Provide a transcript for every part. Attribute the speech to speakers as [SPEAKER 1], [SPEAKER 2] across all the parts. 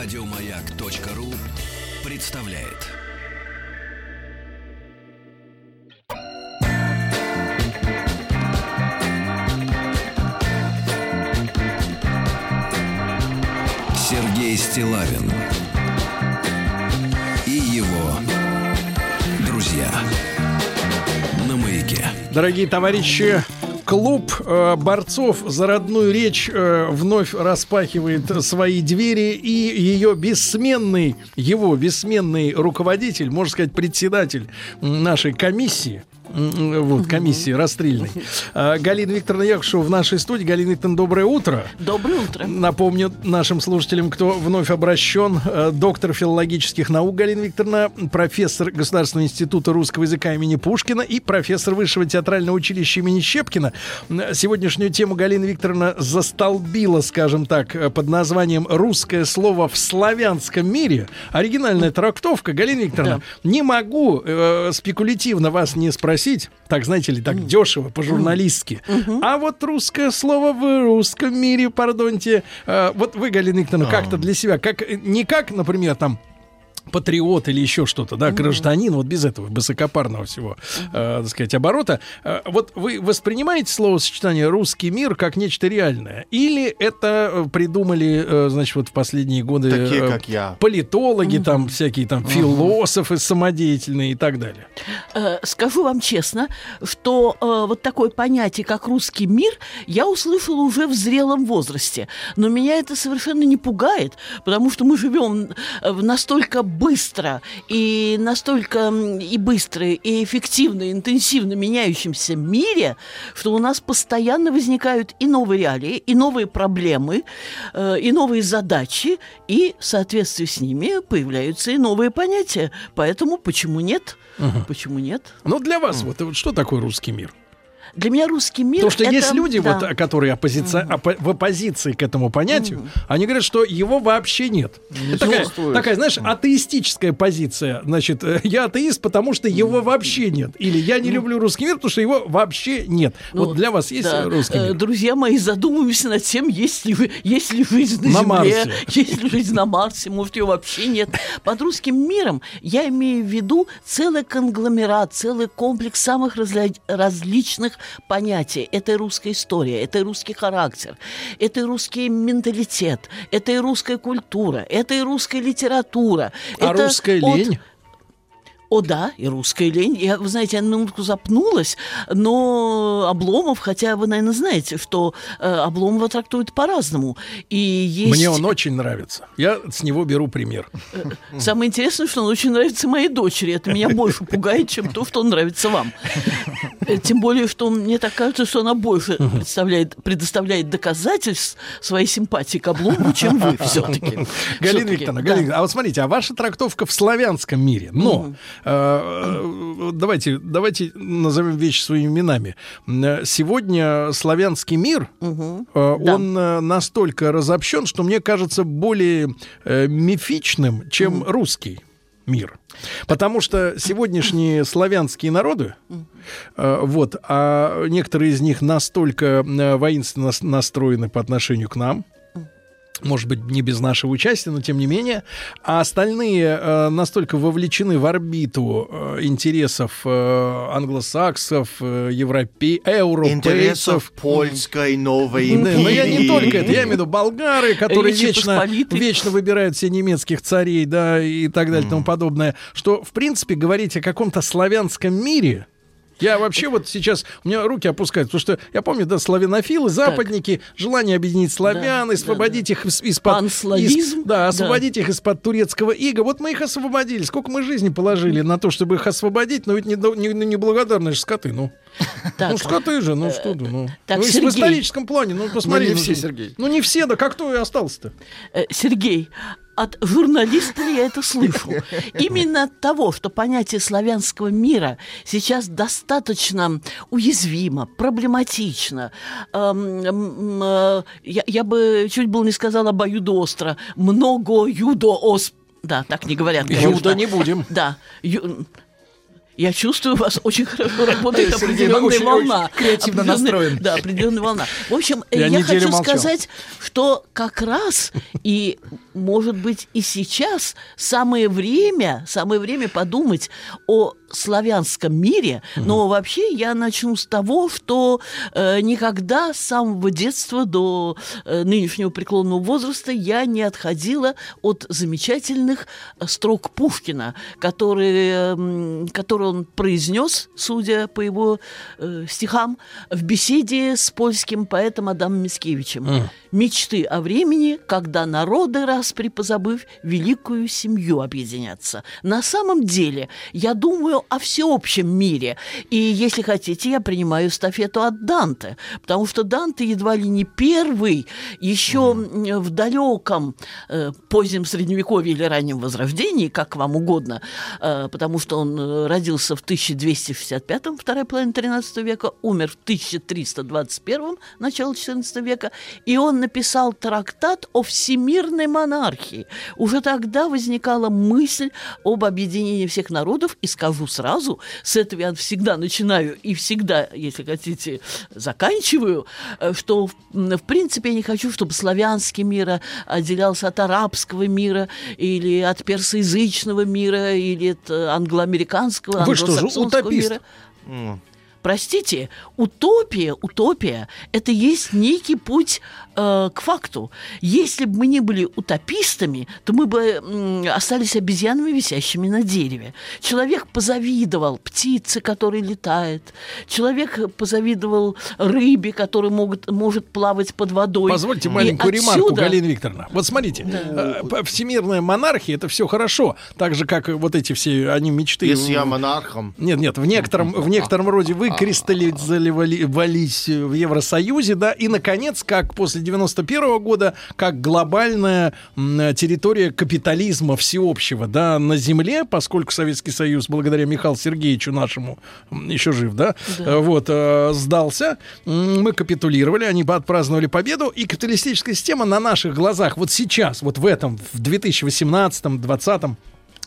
[SPEAKER 1] Радиомаяк.ру представляет. Сергей Стилавин и его друзья на маяке.
[SPEAKER 2] Дорогие товарищи, клуб э, борцов за родную речь э, вновь распахивает свои двери, и ее бессменный, его бессменный руководитель, можно сказать, председатель нашей комиссии, вот, комиссии расстрельной. А, Галина Викторовна Якушева в нашей студии. Галина Викторовна, доброе утро.
[SPEAKER 3] Доброе утро.
[SPEAKER 2] Напомню нашим слушателям, кто вновь обращен, э, доктор филологических наук Галина Викторовна, профессор Государственного института русского языка имени Пушкина и профессор Высшего театрального училища имени Щепкина. Сегодняшнюю тему Галина Викторовна застолбила, скажем так, э, под названием «Русское слово в славянском мире». Оригинальная трактовка. Галина Викторовна, не могу э, спекулятивно вас не спросить, так, знаете ли, так дешево, по-журналистски. А вот русское слово в русском мире, пардонте, э, вот вы, Галина Викторовна, как-то для себя, как не как, например, там патриот или еще что-то, да, гражданин, вот без этого высокопарного всего, э, так сказать, оборота. Э, вот вы воспринимаете словосочетание «русский мир» как нечто реальное? Или это э, придумали, э, значит, вот в последние годы
[SPEAKER 4] Такие,
[SPEAKER 2] э,
[SPEAKER 4] как я.
[SPEAKER 2] политологи, там всякие там философы самодеятельные и так далее?
[SPEAKER 3] Э, Скажу вам честно, что э, вот такое понятие, как русский мир, я услышала уже в зрелом возрасте. Но меня это совершенно не пугает, потому что мы живем в настолько быстро и настолько и быстро, и эффективно, и интенсивно меняющемся мире, что у нас постоянно возникают и новые реалии, и новые проблемы, э, и новые задачи, и в соответствии с ними появляются и новые понятия. Поэтому почему нет? Почему нет?
[SPEAKER 2] Ну, для вас, вот, вот что такое русский мир?
[SPEAKER 3] Для меня русский мир.
[SPEAKER 2] Потому что
[SPEAKER 3] это-
[SPEAKER 2] есть люди,
[SPEAKER 3] да.
[SPEAKER 2] вот, которые оппозиция, оппо- в оппозиции к этому понятию, они говорят, что его вообще нет. Это такая, такая, знаешь, атеистическая позиция. Значит, э, я атеист, потому что его вообще нет. Или я не люблю русский мир, потому что его вообще нет.
[SPEAKER 3] Ну,
[SPEAKER 2] вот для вас есть
[SPEAKER 3] да.
[SPEAKER 2] русский
[SPEAKER 3] Э,
[SPEAKER 2] мир?
[SPEAKER 3] Друзья мои, задумываемся над тем, есть ли, вы, есть ли жизнь на,
[SPEAKER 2] На
[SPEAKER 3] Земле,
[SPEAKER 2] Марсе.
[SPEAKER 3] есть ли жизнь на Марсе, может, ее вообще нет. Под русским миром я имею в виду целый конгломерат, целый комплекс самых разля- различных понятий. Это и русская история, это и русский характер, это и русский менталитет, это и русская культура, это и русская литература.
[SPEAKER 2] А
[SPEAKER 3] это
[SPEAKER 2] русская
[SPEAKER 3] от-
[SPEAKER 2] лень?
[SPEAKER 3] О, да, и русская лень. Я, вы знаете, я на минутку запнулась, но Обломов, хотя вы, наверное, знаете, что э, Обломова трактуют по-разному. И есть...
[SPEAKER 2] Мне он очень нравится. Я с него беру пример.
[SPEAKER 3] Самое интересное, что он очень нравится моей дочери. Это меня больше пугает, чем то, что он нравится вам. Э, Тем более, что мне так кажется, что она больше представляет, предоставляет доказательств своей симпатии к Обломову, чем вы все-таки.
[SPEAKER 2] Галина Викторовна, Галина а вот смотрите, а ваша трактовка в славянском мире, но э, э, давайте, давайте назовем вещи своими именами. Э, Сегодня славянский мир, э,
[SPEAKER 3] Да.
[SPEAKER 2] он э, настолько разобщен, что мне кажется более э, мифичным, чем русский мир. Потому что сегодняшние славянские народы, э, вот, а некоторые из них настолько э, воинственно настроены по отношению к нам, может быть, не без нашего участия, но тем не менее. А остальные э, настолько вовлечены в орбиту э, интересов э, англосаксов, э, европе... европейцев.
[SPEAKER 4] Интересов польской новой
[SPEAKER 2] Да, но я не
[SPEAKER 4] империи.
[SPEAKER 2] только это, я имею в виду болгары, которые вечно, вечно выбирают себе немецких царей, да, и так далее, и тому подобное. Что, в принципе, говорить о каком-то славянском мире, я вообще вот сейчас, у меня руки опускаются, потому что я помню, да, славянофилы, западники, желание объединить славян,
[SPEAKER 3] Да,
[SPEAKER 2] освободить
[SPEAKER 3] да,
[SPEAKER 2] их из- из-под... Из- да,
[SPEAKER 3] да.
[SPEAKER 2] освободить их из-под турецкого ига. Вот мы их освободили. Сколько мы жизни положили на то, чтобы их освободить, но ведь неблагодарные не, не неблагодарные же скоты, ну.
[SPEAKER 3] Так,
[SPEAKER 2] ну, скоты же, ну что ты, ну.
[SPEAKER 3] так,
[SPEAKER 2] Ну, в историческом плане, ну, посмотри.
[SPEAKER 4] не
[SPEAKER 2] ну,
[SPEAKER 4] все, Сергей.
[SPEAKER 2] Ну, не все, да как кто и остался-то?
[SPEAKER 3] Э, Сергей, от журналиста ли я это слышу? Именно от того, что понятие славянского мира сейчас достаточно уязвимо, проблематично. эм, э, я, я бы чуть было не сказала обоюдоостро. Много юдоос... Да, так не говорят.
[SPEAKER 2] Юда не будем.
[SPEAKER 3] Да. ю- Я чувствую, у вас очень хорошо работает определенная волна.
[SPEAKER 4] креативно настроен.
[SPEAKER 3] Да, определенная волна. В общем,
[SPEAKER 2] Я
[SPEAKER 3] хочу сказать, что как раз и может быть, и сейчас самое время, самое время подумать о славянском мире, но вообще я начну с того, что э, никогда с самого детства до э, нынешнего преклонного возраста я не отходила от замечательных э, строк Пушкина, которые, м, которые он произнес, судя по его э, стихам, в беседе с польским поэтом Адамом Мицкевичем. «Мечты о времени, когда народы, распри позабыв, великую семью объединятся». На самом деле, я думаю о всеобщем мире. И, если хотите, я принимаю эстафету от Данте, потому что Данте едва ли не первый, еще м, в далеком э, позднем Средневековье или раннем Возрождении, как вам угодно, э, потому что он э, родился в 1265-м, вторая половина 13 века, умер в 1321-м, начало 14 века, и он написал трактат о всемирной монархии. Уже тогда возникала мысль об объединении всех народов, и скажу сразу, с этого я всегда начинаю и всегда, если хотите, заканчиваю, э, что в, в принципе я не хочу, чтобы славянский мир отделялся от арабского мира или от персоязычного мира или от э, англоамериканского,
[SPEAKER 2] Вы что же,
[SPEAKER 3] англосаксонского
[SPEAKER 2] утопист?
[SPEAKER 3] мира. Простите, утопия, утопия – это есть некий путь э, к факту. Если бы мы не были утопистами, то мы бы м, остались обезьянами, висящими на дереве. Человек позавидовал птице, которая летает. Человек позавидовал рыбе, которая могут, может плавать под водой.
[SPEAKER 2] Позвольте
[SPEAKER 3] И
[SPEAKER 2] маленькую ремарку,
[SPEAKER 3] отсюда-
[SPEAKER 2] Галина Викторовна. Вот смотрите, э, п- всемирная монархия это все хорошо, так же как вот эти все они мечты.
[SPEAKER 4] Если я монархом.
[SPEAKER 2] Нет, нет, в некотором, в некотором роде выкристаллизовались в Евросоюзе, да, и, наконец, как после 91 года, как глобальная территория капитализма всеобщего, да, на земле, поскольку Советский Союз, благодаря Михаилу Сергеевичу нашему, еще жив, да, э, вот, э, сдался, мы капитулировали, они отпраздновали победу, и капиталистическая система на наших глазах вот сейчас, вот в этом, в 2018-2020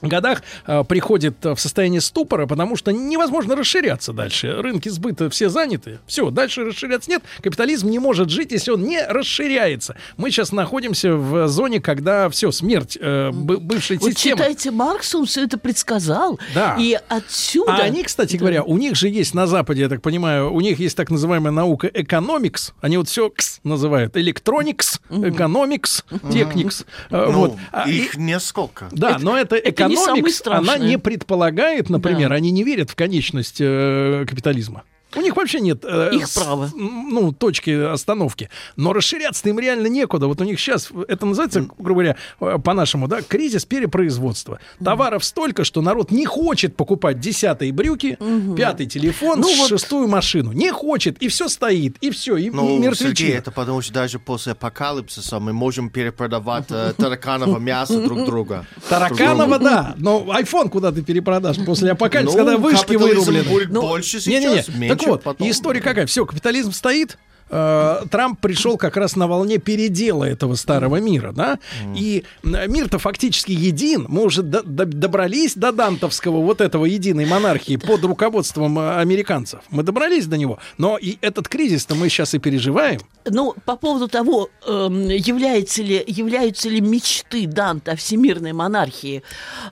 [SPEAKER 2] годах э, приходит э, в состояние ступора, потому что невозможно расширяться дальше. Рынки сбыта все заняты. Все, дальше расширяться нет. Капитализм не может жить, если он не расширяется. Мы сейчас находимся в зоне, когда все, смерть э, бы- бывшей
[SPEAKER 3] Вот
[SPEAKER 2] системы.
[SPEAKER 3] читайте Маркс, он все это предсказал.
[SPEAKER 2] Да.
[SPEAKER 3] И отсюда...
[SPEAKER 2] А они, кстати говоря, у них же есть на Западе, я так понимаю, у них есть так называемая наука экономикс. Они вот все кс называют. Электроникс, экономикс, техникс. Э,
[SPEAKER 4] Ну,
[SPEAKER 2] Вот. А,
[SPEAKER 4] их несколько.
[SPEAKER 2] Да, но это
[SPEAKER 3] самое
[SPEAKER 2] экономикс, она не предполагает, например,
[SPEAKER 3] Да.
[SPEAKER 2] они не верят в конечность э, капитализма. У них вообще нет э,
[SPEAKER 3] Их
[SPEAKER 2] с-
[SPEAKER 3] право.
[SPEAKER 2] ну, точки остановки. Но расширяться им реально некуда. Вот у них сейчас, это называется, грубо говоря, э, по-нашему, да, кризис перепроизводства. Товаров столько, что народ не хочет покупать десятые брюки, пятый телефон,
[SPEAKER 3] Ну вот-
[SPEAKER 2] шестую машину. Не хочет, и все стоит, и все, и
[SPEAKER 4] Ну,
[SPEAKER 2] мертвечина.
[SPEAKER 4] Сергей, это потому что даже после апокалипсиса мы можем перепродавать э, тараканово мясо друг друга.
[SPEAKER 2] Тараканова, да. Но iPhone куда ты перепродашь после апокалипсиса, когда вышки
[SPEAKER 4] Ну,
[SPEAKER 2] вырублены?
[SPEAKER 4] будет
[SPEAKER 3] Ну,
[SPEAKER 4] больше сейчас, меньше
[SPEAKER 2] так вот,
[SPEAKER 4] потом.
[SPEAKER 2] история какая? Все, капитализм стоит. Э, Трамп пришел как раз на волне передела этого старого мира, да, и э, мир-то фактически един, мы уже до- до- добрались до дантовского вот этого единой монархии под руководством э, американцев, мы добрались до него, но и этот кризис-то мы сейчас и переживаем.
[SPEAKER 3] Ну, по поводу того, эм, является ли, являются ли мечты Данта о всемирной монархии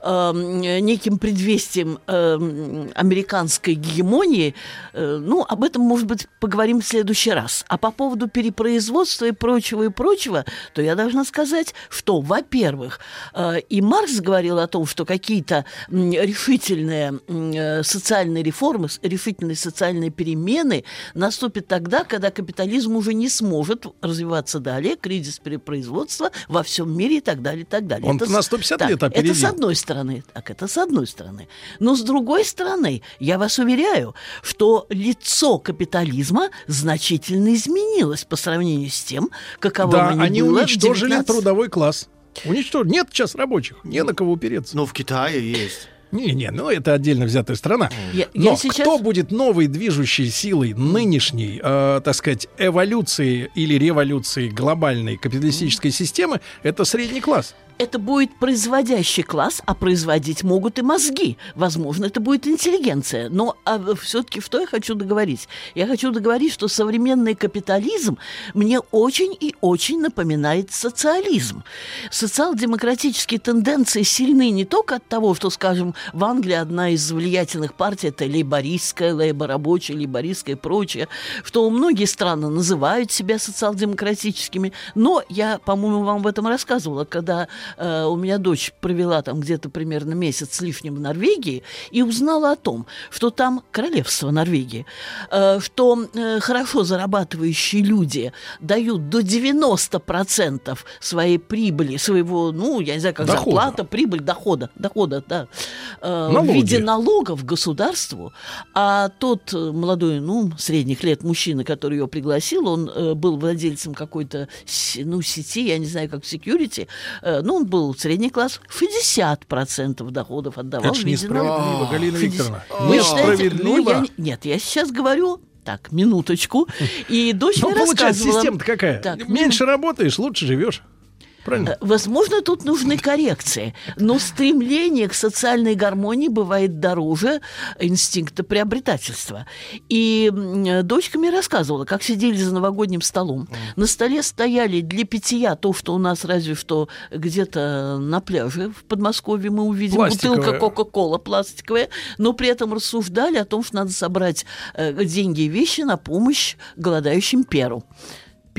[SPEAKER 3] эм, неким предвестием эм, американской гегемонии, э, ну, об этом, может быть, поговорим в следующий раз. А по поводу перепроизводства и прочего, и прочего, то я должна сказать, что, во-первых, э, и Маркс говорил о том, что какие-то решительные э, социальные реформы, решительные социальные перемены наступят тогда, когда капитализм уже не сможет развиваться далее, кризис перепроизводства во всем мире и так далее, и так далее.
[SPEAKER 2] Он
[SPEAKER 3] Это
[SPEAKER 2] на
[SPEAKER 3] с-
[SPEAKER 2] 150
[SPEAKER 3] так,
[SPEAKER 2] лет опередил.
[SPEAKER 3] Это с одной стороны. Так, это с одной стороны. Но с другой стороны, я вас уверяю, что лицо капитализма значительно изменилось по сравнению с тем, каково
[SPEAKER 2] да,
[SPEAKER 3] оно
[SPEAKER 2] они
[SPEAKER 3] было
[SPEAKER 2] уничтожили
[SPEAKER 3] 19
[SPEAKER 2] трудовой класс. Уничтожили. Нет сейчас рабочих, не на кого упереться.
[SPEAKER 4] Ну, в Китае есть.
[SPEAKER 2] Не-не, ну это отдельно взятая страна.
[SPEAKER 3] Я-
[SPEAKER 2] Но
[SPEAKER 3] я сейчас-
[SPEAKER 2] кто будет новой движущей силой нынешней, э, так сказать, эволюции или революции глобальной капиталистической системы, это средний класс.
[SPEAKER 3] это будет производящий класс, а производить могут и мозги. Возможно, это будет интеллигенция. Но все-таки что я хочу договорить? Я хочу договорить, что современный капитализм мне очень и очень напоминает социализм. Социал-демократические тенденции сильны не только от того, что, скажем, в Англии одна из влиятельных партий это лейбористская, лейбо-рабочая, лейбористская и прочее, что многие страны называют себя социал-демократическими, но я, по-моему, вам об этом рассказывала, когда э, у меня дочь провела там где-то примерно месяц с лишним в Норвегии и узнала о том, что там королевство Норвегии, э, что э, хорошо зарабатывающие люди дают до 90% своей прибыли, своего, ну, я не знаю, как
[SPEAKER 2] Дохода.
[SPEAKER 3] зарплата, прибыль, дохода, дохода, да, э, в виде налогов государству, а тот э, молодой, ну, средних лет мужчина, который ее пригласил, он э, был владельцем какой-то, ну, сети, я не знаю, как security, э, ну, он был средний класс, 60% доходов отдавал
[SPEAKER 2] Это ж
[SPEAKER 3] в виде
[SPEAKER 2] несправедливо,
[SPEAKER 3] налогов.
[SPEAKER 2] Галина
[SPEAKER 3] 50.
[SPEAKER 2] Викторовна.
[SPEAKER 3] Считаете? Ну,
[SPEAKER 2] Несправедливо.
[SPEAKER 3] нет, я сейчас говорю, так, минуточку, и дочь
[SPEAKER 2] Ну,
[SPEAKER 3] мне
[SPEAKER 2] получается,
[SPEAKER 3] рассказывала...
[SPEAKER 2] система-то какая?
[SPEAKER 3] Так,
[SPEAKER 2] Меньше работаешь, лучше живешь. Правильно?
[SPEAKER 3] Э, Возможно, тут нужны коррекции, но стремление к социальной гармонии бывает дороже инстинкта приобретательства. И э, дочка мне рассказывала, как сидели за новогодним столом. На столе стояли для питья то, что у нас разве что где-то на пляже в Подмосковье мы увидим бутылка Кока-Кола пластиковая, но при этом рассуждали о том, что надо собрать э, деньги и вещи на помощь голодающим Перу.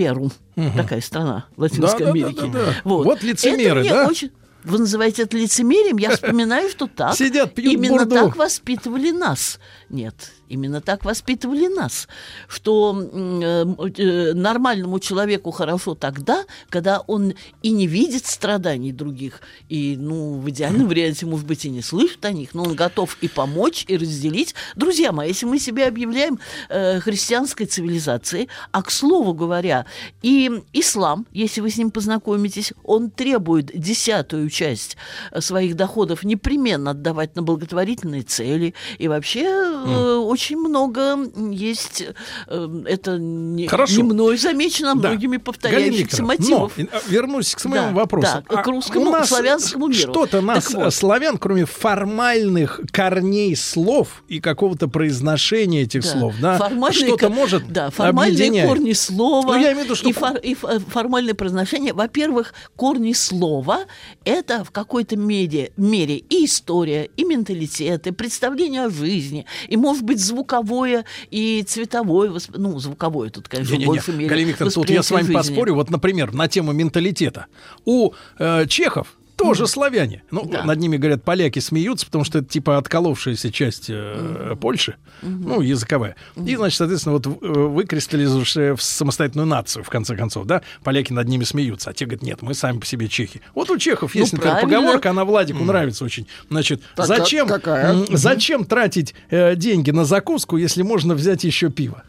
[SPEAKER 3] Перу. Такая страна Латинской
[SPEAKER 2] Да-да-да-да-да.
[SPEAKER 3] Америки.
[SPEAKER 2] Вот лицемеры,
[SPEAKER 3] Это
[SPEAKER 2] да?
[SPEAKER 3] очень- Вы называете это лицемерием? Я вспоминаю, что так.
[SPEAKER 2] Сидят, пьют
[SPEAKER 3] Именно
[SPEAKER 2] бурду.
[SPEAKER 3] так воспитывали нас. Нет, именно так воспитывали нас. Что э, э, нормальному человеку хорошо тогда, когда он и не видит страданий других, и, ну, в идеальном варианте, может быть, и не слышит о них, но он готов и помочь, и разделить. Друзья мои, если мы себя объявляем э, христианской цивилизацией, а, к слову говоря, и ислам, если вы с ним познакомитесь, он требует десятую часть э, своих доходов непременно отдавать на благотворительные цели. И вообще э, очень много м, есть, э, это не,
[SPEAKER 2] Хорошо.
[SPEAKER 3] не мной замечено, а
[SPEAKER 2] Да.
[SPEAKER 3] многими повторяющихся мотивов.
[SPEAKER 2] Но, э, вернусь к своему
[SPEAKER 3] Да,
[SPEAKER 2] вопросу.
[SPEAKER 3] да, к
[SPEAKER 2] А
[SPEAKER 3] русскому,
[SPEAKER 2] у нас
[SPEAKER 3] славянскому миру.
[SPEAKER 2] Что-то нас,
[SPEAKER 3] Так вот.
[SPEAKER 2] э, славян, кроме формальных корней слов и какого-то произношения этих
[SPEAKER 3] Да.
[SPEAKER 2] слов, да,
[SPEAKER 3] Формальные
[SPEAKER 2] что-то может
[SPEAKER 3] да, формальные
[SPEAKER 2] объединять?
[SPEAKER 3] корни слова
[SPEAKER 2] Ну, я имею в виду, что-
[SPEAKER 3] и, фор- и формальное произношение. Во-первых, корни слова – это в какой-то мере, мере и история, и менталитет, и представление о жизни, и, может быть, звуковое и цветовое, восп- ну, звуковое тут, конечно, в
[SPEAKER 2] Не-не-не,
[SPEAKER 3] большей мере.
[SPEAKER 2] Галина Викторовна, тут я с вами
[SPEAKER 3] жизни.
[SPEAKER 2] поспорю. Вот, например, на тему менталитета. У э, чехов тоже славяне. Ну,
[SPEAKER 3] Да.
[SPEAKER 2] над ними, говорят, поляки смеются, потому что это типа отколовшаяся часть э, Польши, ну, языковая. И, значит, соответственно, вот э, выкристаллизовавшая в самостоятельную нацию, в конце концов, да, поляки над ними смеются. А те говорят, нет, мы сами по себе чехи. Вот у чехов есть,
[SPEAKER 3] Ну,
[SPEAKER 2] например,
[SPEAKER 3] правильно.
[SPEAKER 2] поговорка, она Владику нравится очень. Значит,
[SPEAKER 5] Так,
[SPEAKER 2] зачем,
[SPEAKER 5] как- какая?
[SPEAKER 2] зачем тратить э, деньги на закуску, если можно взять еще пиво?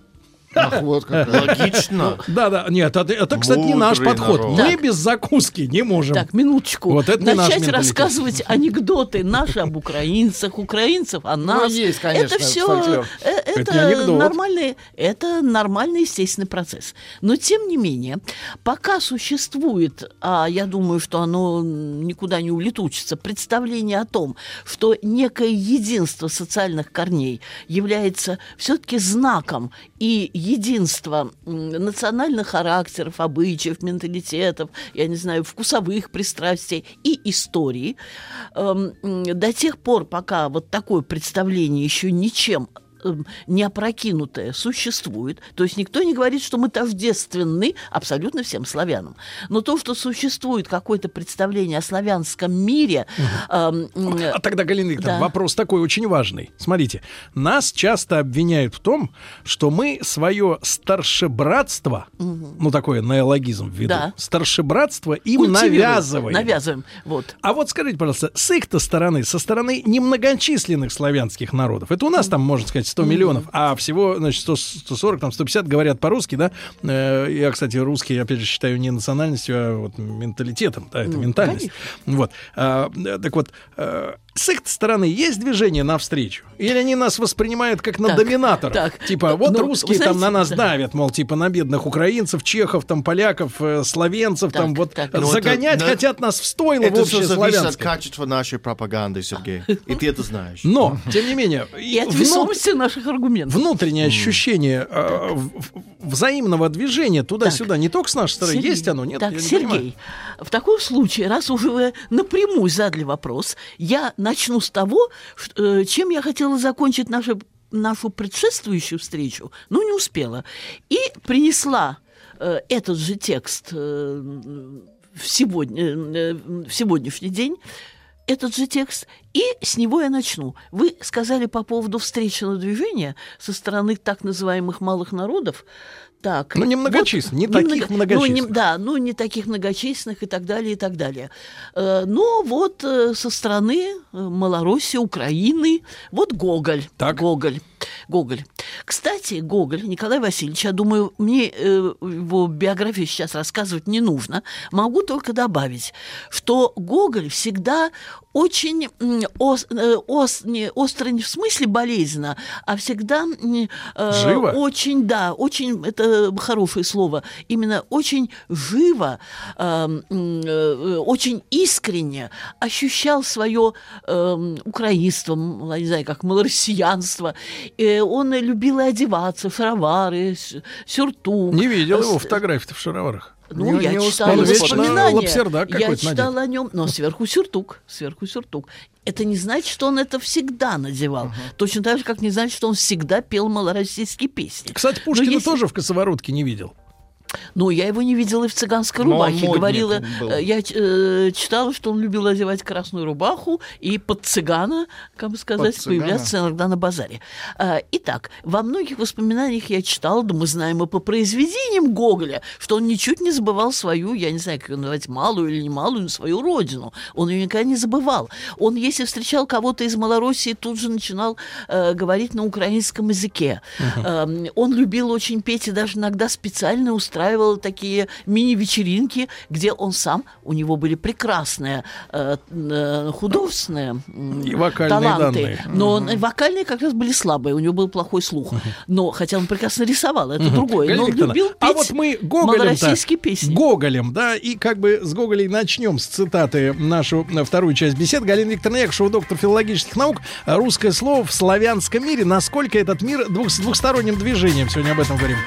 [SPEAKER 5] Ах, вот как.
[SPEAKER 4] Логично.
[SPEAKER 2] Да, да, нет, это, это, кстати, не наш подход.
[SPEAKER 4] народ.
[SPEAKER 2] Мы
[SPEAKER 3] Так.
[SPEAKER 2] без закуски не можем.
[SPEAKER 3] Так, минуточку.
[SPEAKER 2] Вот это не наш
[SPEAKER 3] Начать рассказывать анекдоты наши об украинцах, украинцев, о нас.
[SPEAKER 5] есть, конечно,
[SPEAKER 3] это все,
[SPEAKER 5] фольклор.
[SPEAKER 2] Это
[SPEAKER 3] нормальный, это нормальный естественный процесс. Но тем не менее, пока существует, а я думаю, что оно никуда не улетучится, представление о том, что некое единство социальных корней является все-таки знаком и единство национальных характеров, обычаев, менталитетов, я не знаю, вкусовых пристрастий и истории, эм, до тех пор, пока вот такое представление еще ничем эм, не опрокинутое существует. То есть никто не говорит, что мы тождественны абсолютно всем славянам. Но то, что существует какое-то представление о славянском мире... эм,
[SPEAKER 2] А тогда, Галина Викторовна,
[SPEAKER 3] Да.
[SPEAKER 2] вопрос такой очень важный. Смотрите, нас часто обвиняют в том, что мы свое старшебратство, ну такое неологизм ввиду,
[SPEAKER 3] Да.
[SPEAKER 2] старшебратство им навязываем.
[SPEAKER 3] Навязываем. Вот.
[SPEAKER 2] А вот скажите, пожалуйста, с их-то стороны, со стороны немногочисленных славянских народов, это у нас там, можно сказать, 100 миллионов, а всего, значит, 100, 140, там, 150 говорят по-русски, да? Э, Я, кстати, русский, опять же, считаю не национальностью, а вот менталитетом, да, это
[SPEAKER 3] Ну,
[SPEAKER 2] ментальность. Вот. А, э, так вот, э, с их стороны есть движение навстречу? Или они нас воспринимают как на
[SPEAKER 3] Так,
[SPEAKER 2] доминаторов?
[SPEAKER 3] так.
[SPEAKER 2] Типа, вот
[SPEAKER 3] Ну,
[SPEAKER 2] русские
[SPEAKER 3] вы
[SPEAKER 2] там на
[SPEAKER 3] знаете,
[SPEAKER 2] нас
[SPEAKER 3] да.
[SPEAKER 2] давят, мол, типа на бедных украинцев, чехов, там поляков, э, словенцев,
[SPEAKER 3] Так,
[SPEAKER 2] там вот
[SPEAKER 3] так.
[SPEAKER 4] Ну, это-
[SPEAKER 2] загонять
[SPEAKER 4] да,
[SPEAKER 2] хотят нас в стойло в
[SPEAKER 4] Это все
[SPEAKER 2] общее
[SPEAKER 4] зависит от качества нашей пропаганды, Сергей. И ты это знаешь.
[SPEAKER 2] Но, тем не менее,
[SPEAKER 3] И от
[SPEAKER 2] внут-
[SPEAKER 3] весомости наших аргументов.
[SPEAKER 2] внутреннее ощущение э, в- в- взаимного движения туда-сюда, не только с нашей стороны,
[SPEAKER 3] Сергей,
[SPEAKER 2] есть оно, нет?
[SPEAKER 3] Так,
[SPEAKER 2] Я не
[SPEAKER 3] Сергей,
[SPEAKER 2] понимаю.
[SPEAKER 3] в таком случае, раз уже вы напрямую задали вопрос, я начну с того, э, чем я хотела закончить нашу, нашу предшествующую встречу, но не успела. И принесла э, этот же текст э, в, сегодня, э, в сегодняшний день, этот же текст, и с него я начну. Вы сказали по поводу встречного движения со стороны так называемых малых народов. Так,
[SPEAKER 2] Ну, немногочисленных, не таких
[SPEAKER 3] много-
[SPEAKER 2] многочисленных.
[SPEAKER 3] Ну, не- да, ну не таких многочисленных и так далее, и так далее. Э, Но вот э, со стороны э, Малороссии, Украины, вот Гоголь.
[SPEAKER 2] Так.
[SPEAKER 3] Гоголь. Гоголь. Кстати, Гоголь, Николай Васильевич, я думаю, мне э, его биографию сейчас рассказывать не нужно. Могу только добавить, что Гоголь всегда очень ос- э, ос- не, остро не в смысле болезненно, а всегда э,
[SPEAKER 2] Живо?
[SPEAKER 3] очень, да, очень, это хорошее слово, именно очень живо, э, э, очень искренне ощущал свое э, украинство, не знаю, как малороссиянство. Э, он любил и одеваться, шаровары, сюртук.
[SPEAKER 2] Не видел его
[SPEAKER 3] С-
[SPEAKER 2] фотографий в шароварах.
[SPEAKER 3] ну,
[SPEAKER 4] Не-
[SPEAKER 3] я
[SPEAKER 4] не
[SPEAKER 3] читала воспоминания. Я читала о нем, но сверху сюртук, сверху сюртук. Это не значит, что он это всегда надевал. Точно так же, как не значит, что он всегда пел малороссийские песни.
[SPEAKER 2] Кстати, Пушкина
[SPEAKER 3] если-
[SPEAKER 2] тоже в косоворотке не видел.
[SPEAKER 3] Ну, я его не видела и в цыганской
[SPEAKER 4] Но он
[SPEAKER 3] рубахе. Говорила,
[SPEAKER 4] был.
[SPEAKER 3] э, я э, читала, что он любил одевать красную рубаху и под цыгана, как бы сказать,
[SPEAKER 4] Под цыгана.
[SPEAKER 3] появляться иногда на базаре. А, итак, во многих воспоминаниях я читала, да мы знаем и по произведениям Гоголя, что он ничуть не забывал свою, я не знаю, как ее называть, малую или не малую, но свою родину. Он ее никогда не забывал. Он, если встречал кого-то из Малороссии, тут же начинал э, говорить на украинском языке. Эм, он любил очень петь и даже иногда специально устраивал такие мини-вечеринки, где он сам, у него были прекрасные э, э, художественные
[SPEAKER 2] И вокальные
[SPEAKER 3] таланты,
[SPEAKER 2] данные.
[SPEAKER 3] но он- вокальные как раз были слабые, у него был плохой слух. Но хотя он прекрасно рисовал, это другое.
[SPEAKER 2] Галина
[SPEAKER 3] Но он любил петь
[SPEAKER 2] а вот мы
[SPEAKER 3] малороссийские песни.
[SPEAKER 2] Гоголем, да, и как бы с Гоголей начнем с цитаты нашу вторую часть бесед. Галина Викторовна Якушева, доктор филологических наук. А Русское слово в славянском мире. Насколько этот мир двух, с двухсторонним движением? Сегодня об этом говорим.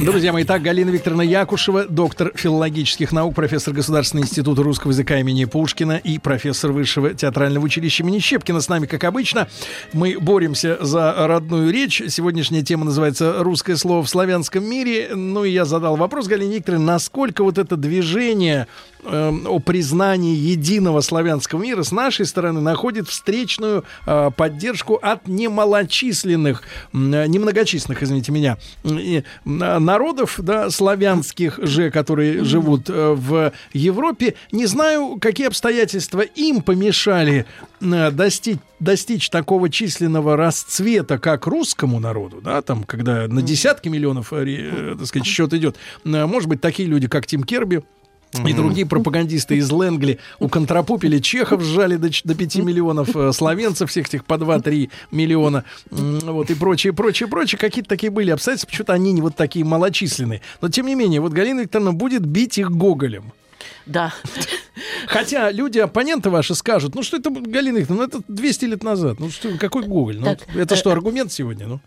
[SPEAKER 1] Маяке.
[SPEAKER 2] Друзья мои, так, Галина Викторовна Якушева, доктор филологических наук, профессор Государственного института русского языка имени Пушкина и профессор Высшего театрального училища имени Щепкина. С нами, как обычно, мы боремся за родную речь. Сегодняшняя тема называется «Русское слово в славянском мире». Ну и я задал вопрос Галине Викторовне, насколько вот это движение эм, о признании единого славянского мира с нашей стороны находит встречную э, поддержку от немалочисленных, э, немногочисленных, извините меня, м, народов, да, славянских же, которые живут э, в Европе. Не знаю, какие обстоятельства им помешали э, достичь достичь такого численного расцвета, как русскому народу, да, там, когда на десятки миллионов, э, так сказать, счет идет, Э, может быть, такие люди, как Тим Керби, и другие пропагандисты из Лэнгли у контрапупили чехов сжали до, до 5 миллионов, э, словенцев всех этих по 2-3 миллиона, вот, и прочее, прочее, прочее. Какие-то такие были обстоятельства, почему-то они не вот такие малочисленные. Но, тем не менее, вот Галина Викторовна будет бить их Гоголем.
[SPEAKER 3] Да.
[SPEAKER 2] Хотя люди, оппоненты ваши скажут, ну что это, Галина Викторовна, ну это 200 лет назад, ну что, какой Гоголь? Ну,
[SPEAKER 3] Так,
[SPEAKER 2] это
[SPEAKER 3] э,
[SPEAKER 2] что, аргумент сегодня? Ну,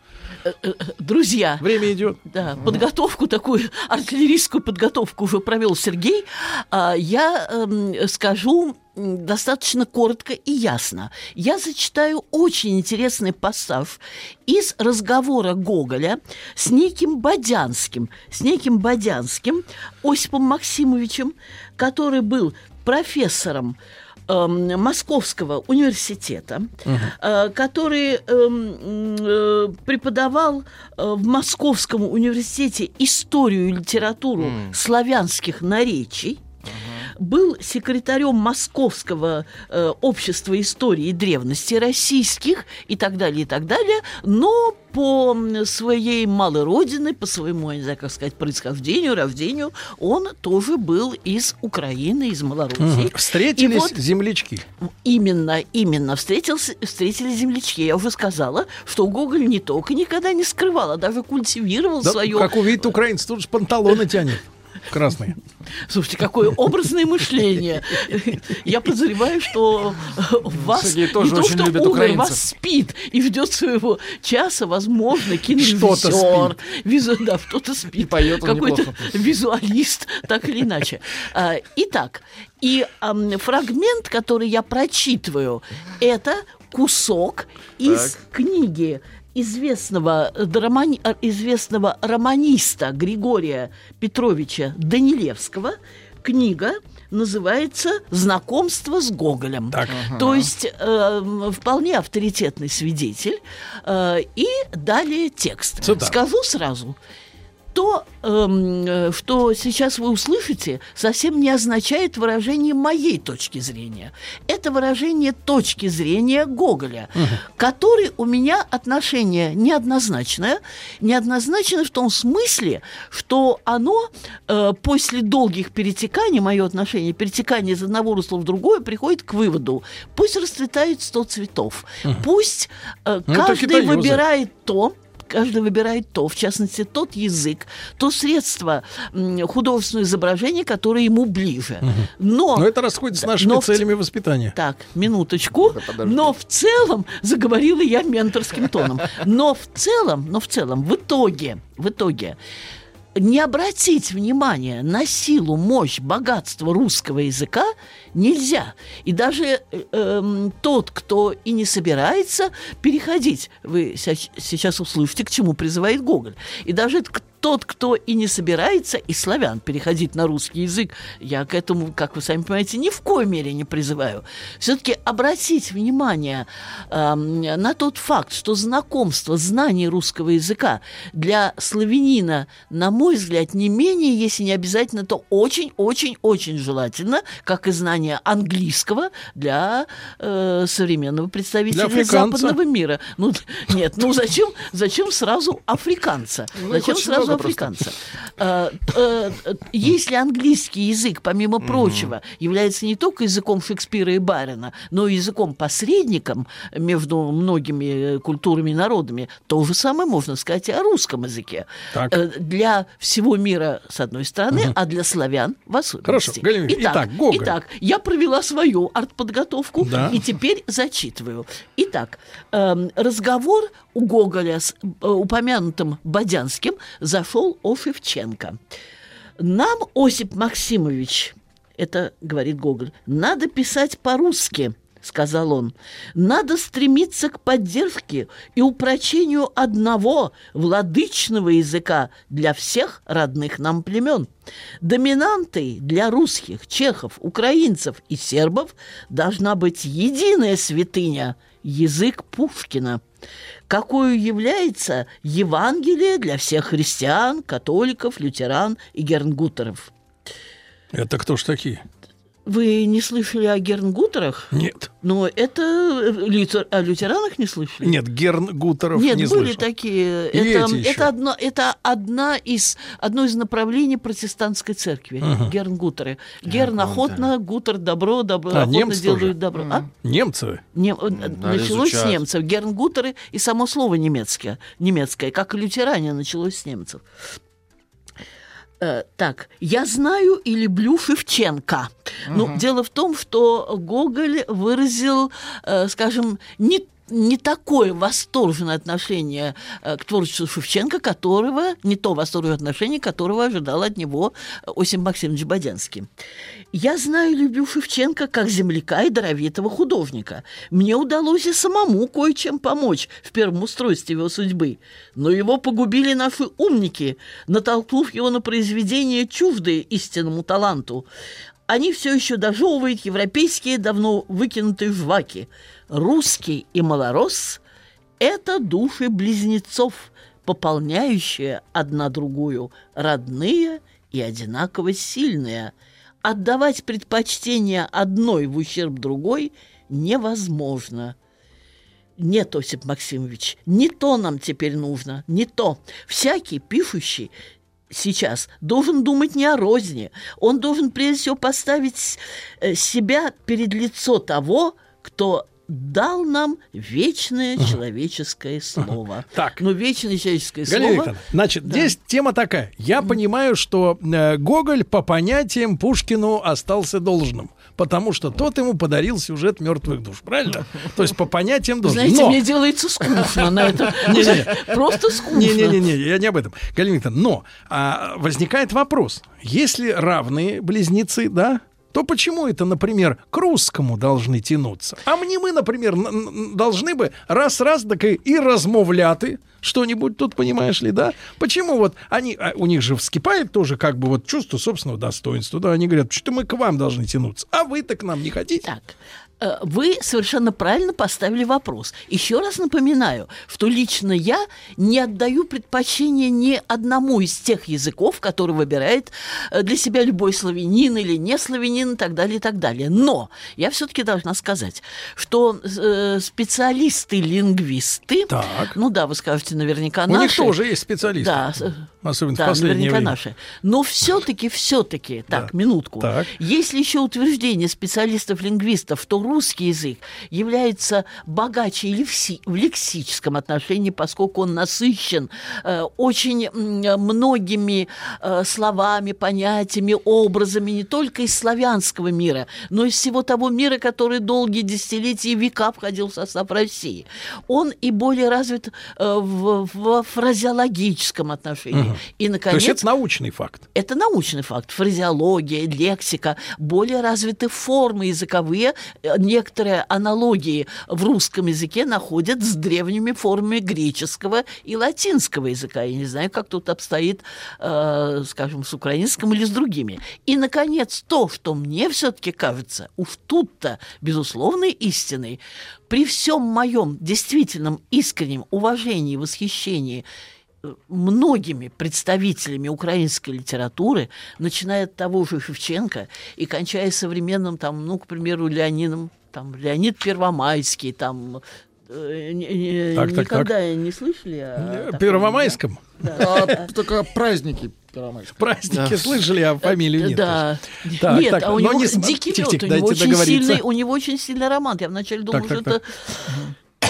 [SPEAKER 3] Друзья,
[SPEAKER 2] время идет.
[SPEAKER 3] Да, подготовку такую, артиллерийскую подготовку уже провел Сергей. А, Я эм, скажу достаточно коротко и ясно. Я зачитаю очень интересный пассаж из разговора Гоголя с неким Бодянским, с неким Бодянским, Осипом Максимовичем, который был профессором эм, Московского университета, э, который эм, э, преподавал э, в Московском университете историю и литературу славянских наречий был секретарем Московского э, общества истории и древности российских и так далее, и так далее, но по своей малой родины, по своему, я не знаю, как сказать, происхождению, рождению, он тоже был из Украины, из Малороссии.
[SPEAKER 2] Встретились
[SPEAKER 3] И вот
[SPEAKER 2] землячки.
[SPEAKER 3] Именно, именно встретился, встретили землячки. Я уже сказала, что Гоголь не только никогда не скрывал, а даже культивировал
[SPEAKER 2] Да,
[SPEAKER 3] свое
[SPEAKER 2] Как увидит украинец, тут же панталоны тянет. Красные.
[SPEAKER 3] Слушайте, какое образное мышление. Я подозреваю, что вас
[SPEAKER 5] Сергей
[SPEAKER 3] не то,
[SPEAKER 5] очень
[SPEAKER 3] что
[SPEAKER 5] любит
[SPEAKER 3] умер,
[SPEAKER 5] украинцев.
[SPEAKER 3] вас спит и ждет своего часа, возможно, кинорежиссер. Визу, да, кто-то спит. Какой-то визуалист, так или иначе. А, Итак, и фрагмент, который я прочитываю, это кусок из книги известного, драмани- э, известного романиста Григория Петровича Данилевского. Книга называется «Знакомство с Гоголем».
[SPEAKER 2] Так.
[SPEAKER 3] То есть э, вполне авторитетный свидетель. Э, и далее текст.
[SPEAKER 2] Цитата.
[SPEAKER 3] Скажу сразу. То, эм, э, что сейчас вы услышите, совсем не означает выражение моей точки зрения. Это выражение точки зрения Гоголя, который у меня отношение неоднозначное. Неоднозначное в том смысле, что оно э, после долгих перетеканий, мое отношение, перетекание из одного русла в другое, приходит к выводу. Пусть расцветают сто цветов. Пусть э,
[SPEAKER 2] Ну,
[SPEAKER 3] каждый выбирает то, каждый выбирает то, в частности, тот язык, то средство художественного изображения, которое ему ближе. Но,
[SPEAKER 2] Но это расходится с нашими
[SPEAKER 3] но в
[SPEAKER 2] целями воспитания.
[SPEAKER 3] так, минуточку. Но в целом, заговорила я менторским тоном, но в целом, но в целом, в итоге, в итоге, не обратить внимание на силу, мощь, богатство русского языка нельзя. И даже э, эм, тот, кто и не собирается переходить, вы сейчас услышите, к чему призывает Гоголь, и даже тот, кто и не собирается, и славян, переходить на русский язык, я к этому, как вы сами понимаете, ни в коей мере не призываю. Все-таки обратить внимание эм, на тот факт, что знакомство, знание русского языка для славянина, на мой взгляд, не менее, если не обязательно, то очень-очень-очень желательно, как и знание английского для э, современного представителя
[SPEAKER 2] африканца.
[SPEAKER 3] западного мира. Ну, нет, ну зачем, зачем сразу африканца?
[SPEAKER 5] Ну,
[SPEAKER 3] зачем сразу
[SPEAKER 5] просто.
[SPEAKER 3] африканца? Э, э, Если английский язык, помимо прочего, является не только языком Шекспира и Барина, но и языком-посредником между многими э, культурами и народами, то же самое можно сказать и о русском языке.
[SPEAKER 2] Так.
[SPEAKER 3] Для всего мира, с одной стороны, а для славян в особенности.
[SPEAKER 2] Хорошо, Галина итак, Гоголь.
[SPEAKER 3] итак, я провела свою артподготовку
[SPEAKER 2] Да.
[SPEAKER 3] и теперь зачитываю. Итак, эм, разговор у Гоголя с упомянутым Бодянским зашел о Шевченко. Нам, Осип Максимович, это говорит Гоголь, надо писать по-русски, сказал он. Надо стремиться к поддержке и упрочению одного владычного языка для всех родных нам племен. Доминантой для русских, чехов, украинцев и сербов должна быть единая святыня – язык Пушкина какую является Евангелие для всех христиан, католиков, лютеран и гернгутеров.
[SPEAKER 2] Это кто ж такие?
[SPEAKER 3] Вы не слышали о гернгутерах?
[SPEAKER 2] Нет.
[SPEAKER 3] Но это э, лютер- о лютеранах не слышали?
[SPEAKER 2] Нет, Герн Гутеров
[SPEAKER 3] Нет,
[SPEAKER 2] не
[SPEAKER 3] были
[SPEAKER 2] слышал.
[SPEAKER 3] такие.
[SPEAKER 2] И
[SPEAKER 3] это,
[SPEAKER 2] эти еще.
[SPEAKER 3] это, одно, это одна из, одно из направлений протестантской церкви. Гернгутеры. Герн охотно, гутер добро, добро
[SPEAKER 2] А,
[SPEAKER 3] охотно делают
[SPEAKER 2] тоже?
[SPEAKER 3] добро. А?
[SPEAKER 2] Немцы.
[SPEAKER 3] Не- э, началось с
[SPEAKER 4] изучать.
[SPEAKER 3] немцев. Гернгутеры и само слово немецкое, немецкое, как и лютеране началось с немцев. Э, так, я знаю и люблю Шевченко. Ну, дело в том, что Гоголь выразил, э, скажем, не не такое восторженное отношение э, к творчеству Шевченко, которого, не то восторженное отношение, которого ожидал от него Осип Максимович Бодянский. Я знаю и люблю Шевченко как земляка и даровитого художника. Мне удалось и самому кое-чем помочь в первом устройстве его судьбы. Но его погубили наши умники, натолкнув его на произведение чуждые истинному таланту. Они все еще дожевывают европейские давно выкинутые жваки. Русский и малорос – это души близнецов, пополняющие одна другую, родные и одинаково сильные. Отдавать предпочтение одной в ущерб другой невозможно. Нет, Осип Максимович, не то нам теперь нужно, не то. Всякий пишущий сейчас должен думать не о розни. Он должен прежде всего поставить э, себя перед лицо того, кто дал нам вечное человеческое слово.
[SPEAKER 2] Так.
[SPEAKER 3] Но вечное человеческое
[SPEAKER 2] Галина
[SPEAKER 3] слово...
[SPEAKER 2] Викторовна, значит, здесь тема такая. Я понимаю, что э, Гоголь по понятиям Пушкину остался должным, потому что тот ему подарил сюжет мертвых душ, правильно? То есть по понятиям должен.
[SPEAKER 3] Знаете,
[SPEAKER 2] Но-
[SPEAKER 3] мне делается скучно на это. Просто скучно.
[SPEAKER 2] Не-не-не, я не об этом. Галина но а, возникает вопрос. Если равные близнецы, да, то почему это, например, к русскому должны тянуться? А мне мы, например, должны бы раз-раз так и размовляты что-нибудь тут, понимаешь ли, да? Почему вот они, а у них же вскипает тоже как бы вот чувство собственного достоинства, да? Они говорят, что мы к вам должны тянуться, а вы-то к нам не хотите?
[SPEAKER 3] Так, вы совершенно правильно поставили вопрос. Еще раз напоминаю, что лично я не отдаю предпочтение ни одному из тех языков, который выбирает э, для себя любой славянин или не славянин и так далее, и так далее. Но я все-таки должна сказать, что э, специалисты-лингвисты,
[SPEAKER 2] Так.
[SPEAKER 3] ну да, вы скажете наверняка
[SPEAKER 2] У них
[SPEAKER 3] наши.
[SPEAKER 2] тоже есть специалисты.
[SPEAKER 3] Да,
[SPEAKER 2] Особенно в
[SPEAKER 3] да,
[SPEAKER 2] последнее
[SPEAKER 3] наверняка
[SPEAKER 2] время.
[SPEAKER 3] наши. Но все-таки, все-таки, так,
[SPEAKER 2] Да.
[SPEAKER 3] минутку.
[SPEAKER 2] Так.
[SPEAKER 3] Если еще утверждение специалистов-лингвистов, что русский язык является богаче и лекси- в лексическом отношении, поскольку он насыщен э, очень многими э, словами, понятиями, образами не только из славянского мира, но и из всего того мира, который долгие десятилетия и века входил в состав России. Он и более развит э, в, в фразеологическом отношении. И,
[SPEAKER 2] То
[SPEAKER 3] наконец,
[SPEAKER 2] есть это научный факт.
[SPEAKER 3] это научный факт. Фразеология, лексика, более развиты формы языковые. Э, Некоторые аналогии в русском языке находят с древними формами греческого и латинского языка. Я не знаю, как тут обстоит, э, скажем, с украинским или с другими. И, наконец, то, что мне все-таки кажется, уж тут-то, безусловной истиной, при всем моем действительном искреннем уважении и восхищении многими представителями украинской литературы, начиная от того же Шевченко и кончая современным, там, ну, к примеру, Леонидом, там, Леонид Первомайский, там, э, не- не-
[SPEAKER 2] Так, так,
[SPEAKER 3] никогда не слышали о таком,
[SPEAKER 2] Первомайском?
[SPEAKER 5] А, только праздники
[SPEAKER 2] праздники слышали, а фамилию нет.
[SPEAKER 3] да.
[SPEAKER 2] Так,
[SPEAKER 3] Нет,
[SPEAKER 2] так,
[SPEAKER 3] а у
[SPEAKER 2] но
[SPEAKER 3] него
[SPEAKER 2] не
[SPEAKER 3] дикий лед, у него очень сильный, у него очень сильный роман. Я вначале думала,
[SPEAKER 2] Так,
[SPEAKER 3] что
[SPEAKER 2] так,
[SPEAKER 3] это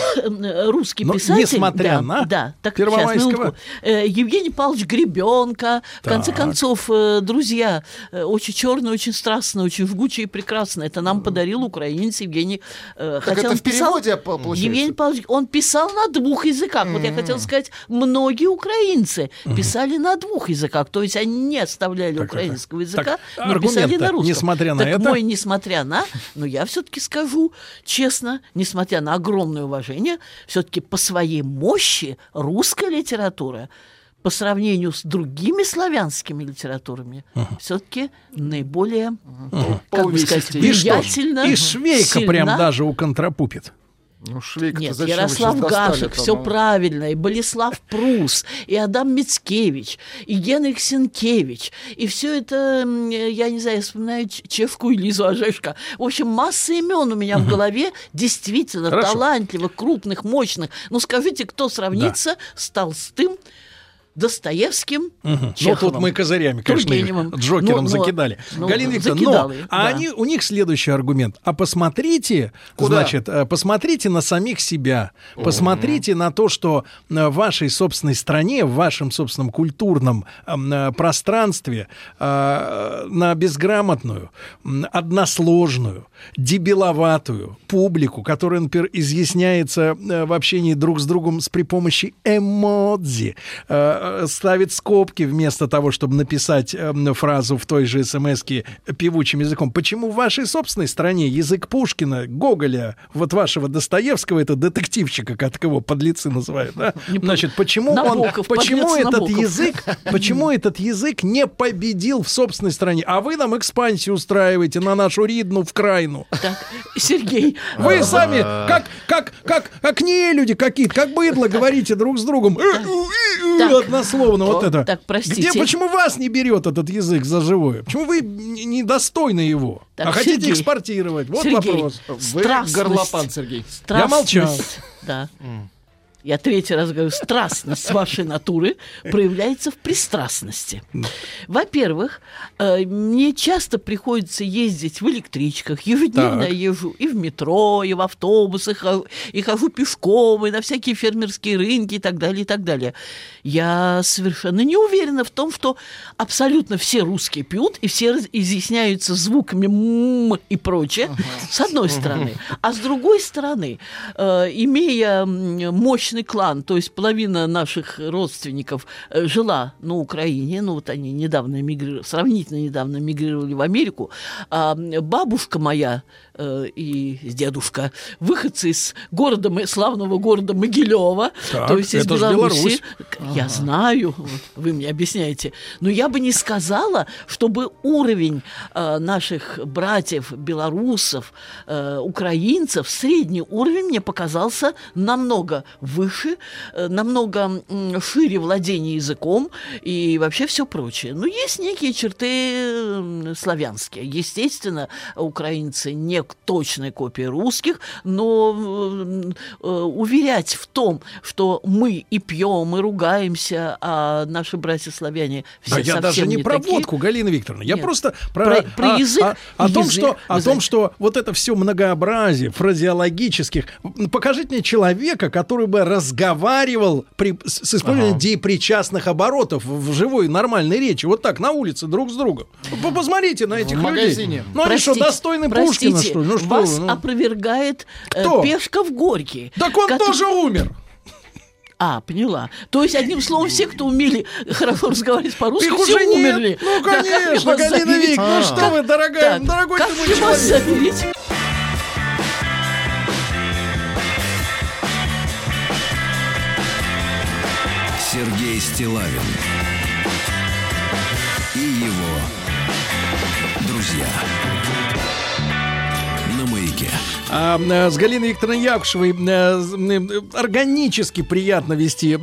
[SPEAKER 3] русский
[SPEAKER 2] Но
[SPEAKER 3] писатель.
[SPEAKER 2] несмотря
[SPEAKER 3] да,
[SPEAKER 2] на
[SPEAKER 3] да, так,
[SPEAKER 2] Первомайского.
[SPEAKER 3] сейчас. Э, Евгений Павлович Гребенка. В конце концов, э, друзья, э, очень черный, очень страстный, очень жгучий и прекрасный. Это нам подарил украинец Евгений.
[SPEAKER 5] Так
[SPEAKER 3] хотя
[SPEAKER 5] это
[SPEAKER 3] он
[SPEAKER 5] в
[SPEAKER 3] писал-
[SPEAKER 5] переводе получается?
[SPEAKER 3] Евгений Павлович, он писал на двух языках. Вот я хотела сказать, многие украинцы писали на двух языках. То есть они не оставляли
[SPEAKER 2] Так, так, так.
[SPEAKER 3] украинского языка,
[SPEAKER 2] Так,
[SPEAKER 3] но писали на русском.
[SPEAKER 2] несмотря на
[SPEAKER 3] Так
[SPEAKER 2] это?
[SPEAKER 3] мой несмотря на, но я все-таки скажу честно, несмотря на огромное уважение, все-таки по своей мощи русская литература по сравнению с другими славянскими литературами все-таки наиболее, как бы сказать, влиятельно,
[SPEAKER 2] и Швейка прям
[SPEAKER 3] сильна.
[SPEAKER 2] даже у контрапупит.
[SPEAKER 5] Ну, Швейк,
[SPEAKER 3] Нет,
[SPEAKER 5] зачем
[SPEAKER 3] Ярослав Гашек, все
[SPEAKER 5] ну?
[SPEAKER 3] правильно, и Болеслав Прус, и Адам Мицкевич, и Генрих Сенкевич, и все это, я не знаю, я вспоминаю Чевку и Лизу Ожешко. В общем, масса имен у меня в голове, действительно
[SPEAKER 2] Хорошо.
[SPEAKER 3] талантливых, крупных, мощных. Ну, скажите, кто сравнится с Толстым, Достоевским,
[SPEAKER 2] Ну,
[SPEAKER 3] Чеховым?
[SPEAKER 2] тут мы козырями, конечно. Джокером
[SPEAKER 3] Ну, но-
[SPEAKER 2] закидали.
[SPEAKER 3] ну,
[SPEAKER 2] Галина Викторовна, но а
[SPEAKER 3] да.
[SPEAKER 2] они, у них следующий аргумент. А посмотрите,
[SPEAKER 5] Куда?
[SPEAKER 2] значит, э, посмотрите на самих себя. Посмотрите на то, что э, в вашей собственной стране, в вашем собственном культурном эм, э, пространстве на безграмотную, односложную, дебиловатую публику, которая, например, изъясняется в общении друг с другом с при помощи эмодзи, ставит скобки вместо того, чтобы написать э, фразу в той же смс певучим языком. Почему в вашей собственной стране язык Пушкина, Гоголя, вот вашего Достоевского, это детективщика, как его подлецы называют, да? Значит, почему
[SPEAKER 3] Набоков,
[SPEAKER 2] он, почему этот
[SPEAKER 3] Набоков.
[SPEAKER 2] язык, почему этот язык не победил в собственной стране, а вы нам экспансию устраиваете на нашу Ридну в крайну?
[SPEAKER 3] Так, Сергей,
[SPEAKER 2] Вы сами, как, как, как, как не люди какие-то, как быдло, говорите друг с другом. Э, э, э,
[SPEAKER 3] Так.
[SPEAKER 2] Однословно вот это.
[SPEAKER 3] так, простите.
[SPEAKER 2] Где, почему вас не берет этот язык за живое? Почему вы недостойны его?
[SPEAKER 3] Так,
[SPEAKER 2] а хотите
[SPEAKER 3] Сергей.
[SPEAKER 2] экспортировать? Вот
[SPEAKER 3] Сергей.
[SPEAKER 2] вопрос.
[SPEAKER 5] Вы горлопан, Сергей.
[SPEAKER 2] Я молчал.
[SPEAKER 3] Да. Я третий раз говорю, страстность вашей натуры проявляется в пристрастности. Во-первых, э, мне часто приходится ездить в электричках. Ежедневно
[SPEAKER 2] Так.
[SPEAKER 3] я езжу и в метро, и в автобусах, и хожу пешком, и на всякие фермерские рынки и так далее, и так далее. Я совершенно не уверена в том, что абсолютно все русские пьют, и все изъясняются звуками «м» и прочее, с одной стороны. А с другой стороны, э, имея м, мощный клан, то есть половина наших родственников э, жила на Украине, ну вот они недавно эмигрировали, сравнительно недавно эмигрировали в Америку, а бабушка моя э, и дедушка, выходцы из города, славного города Могилева,
[SPEAKER 2] Так,
[SPEAKER 3] то есть из Беларуси.
[SPEAKER 2] Беларусь.
[SPEAKER 3] Я знаю, вот вы мне объясняете. Но я бы не сказала, чтобы уровень э, наших братьев, белорусов, э, украинцев, средний уровень мне показался намного выше, э, намного шире владения языком и вообще все прочее. Но есть некие черты славянские. Естественно, украинцы не точной копии русских, но э, уверять в том, что мы и пьем, и ругаемся, а наши братья-славяне все
[SPEAKER 2] Да я даже не, про
[SPEAKER 3] такие.
[SPEAKER 2] водку, Галина Викторовна. Я
[SPEAKER 3] Нет.
[SPEAKER 2] просто про,
[SPEAKER 3] Про- про
[SPEAKER 2] о-
[SPEAKER 3] язык
[SPEAKER 2] О, о
[SPEAKER 3] и
[SPEAKER 2] том,
[SPEAKER 3] язык.
[SPEAKER 2] что, о
[SPEAKER 3] Вы
[SPEAKER 2] том,
[SPEAKER 3] знаете.
[SPEAKER 2] что вот это все многообразие фразеологических. Покажите мне человека, который бы разговаривал при, с, использованием депричастных оборотов в в живой нормальной речи. Вот так, на улице, друг с другом. П- Посмотрите на этих людей.
[SPEAKER 5] магазине.
[SPEAKER 2] Ну они что,
[SPEAKER 3] Простите,
[SPEAKER 2] достойны Пушкина,
[SPEAKER 3] простите,
[SPEAKER 2] что ли? Ну что
[SPEAKER 3] вас
[SPEAKER 2] вы, ну?
[SPEAKER 3] опровергает э,
[SPEAKER 2] Кто?
[SPEAKER 3] Пешков Горький.
[SPEAKER 2] Так он
[SPEAKER 3] который-
[SPEAKER 2] тоже умер.
[SPEAKER 3] А, поняла. То есть, одним словом, все, кто умели хорошо разговаривать по-русски,
[SPEAKER 2] Их
[SPEAKER 3] все
[SPEAKER 2] уже нет.
[SPEAKER 3] умерли.
[SPEAKER 2] Ну,
[SPEAKER 3] Да,
[SPEAKER 2] конечно,
[SPEAKER 3] вас
[SPEAKER 2] Галина? Вик, ну что вы, дорогая,
[SPEAKER 3] Так,
[SPEAKER 2] дорогой
[SPEAKER 3] как
[SPEAKER 2] ты мой
[SPEAKER 3] вас
[SPEAKER 2] человек.
[SPEAKER 3] заверить?
[SPEAKER 1] Стилавин
[SPEAKER 2] А, э, с Галиной Викторовной Якушевой э, э, органически приятно вести